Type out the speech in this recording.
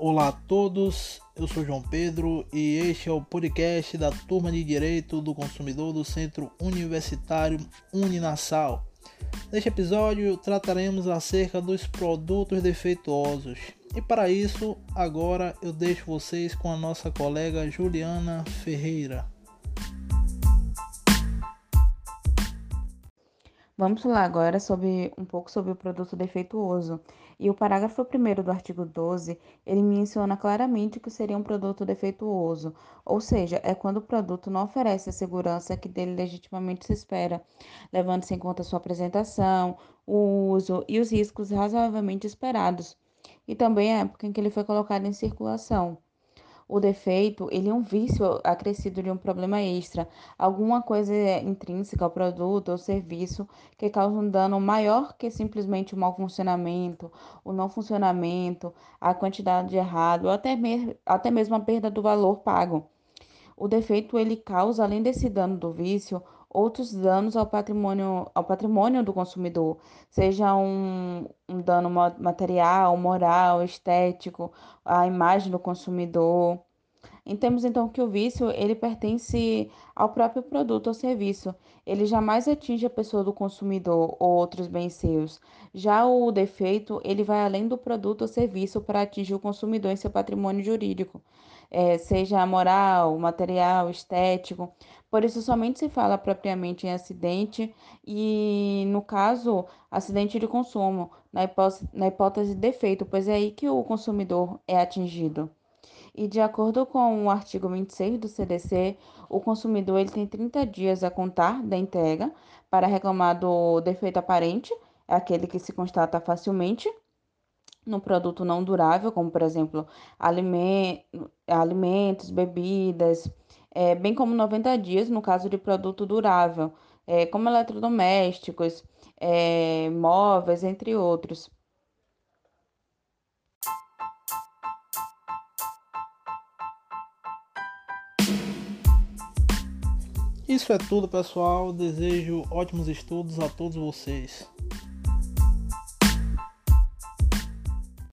Olá a todos, eu sou João Pedro e este é o podcast da Turma de Direito do Consumidor do Centro Universitário Uninassal. Neste episódio trataremos acerca dos produtos defeituosos. E para isso, agora eu deixo vocês com a nossa colega Juliana Ferreira. Vamos falar agora sobre um pouco sobre o produto defeituoso. E o parágrafo 1 do artigo 12, ele menciona claramente que seria um produto defeituoso, ou seja, é quando o produto não oferece a segurança que dele legitimamente se espera, levando-se em conta sua apresentação, o uso e os riscos razoavelmente esperados, e também a época em que ele foi colocado em circulação. O defeito, ele é um vício acrescido de um problema extra, alguma coisa intrínseca ao produto ou serviço que causa um dano maior que simplesmente o mau funcionamento, o não funcionamento, a quantidade de errado, ou até, me até mesmo a perda do valor pago. O defeito, ele causa, além desse dano do vício, outros danos ao patrimônio, ao patrimônio do consumidor, seja um, um dano material, moral, estético, à imagem do consumidor. Entendemos então que o vício ele pertence ao próprio produto ou serviço. Ele jamais atinge a pessoa do consumidor ou outros bens seus. Já o defeito ele vai além do produto ou serviço para atingir o consumidor em seu patrimônio jurídico, é, seja moral, material, estético. Por isso somente se fala propriamente em acidente e no caso acidente de consumo, na na hipótese de defeito, pois é aí que o consumidor é atingido. E de acordo com o artigo 26 do CDC, o consumidor ele tem 30 dias a contar da entrega para reclamar do defeito aparente, aquele que se constata facilmente no produto não durável, como por exemplo alimentos, bebidas, é, bem como 90 dias no caso de produto durável, é, como eletrodomésticos, é, móveis, entre outros. Isso é tudo, pessoal. Desejo ótimos estudos a todos vocês.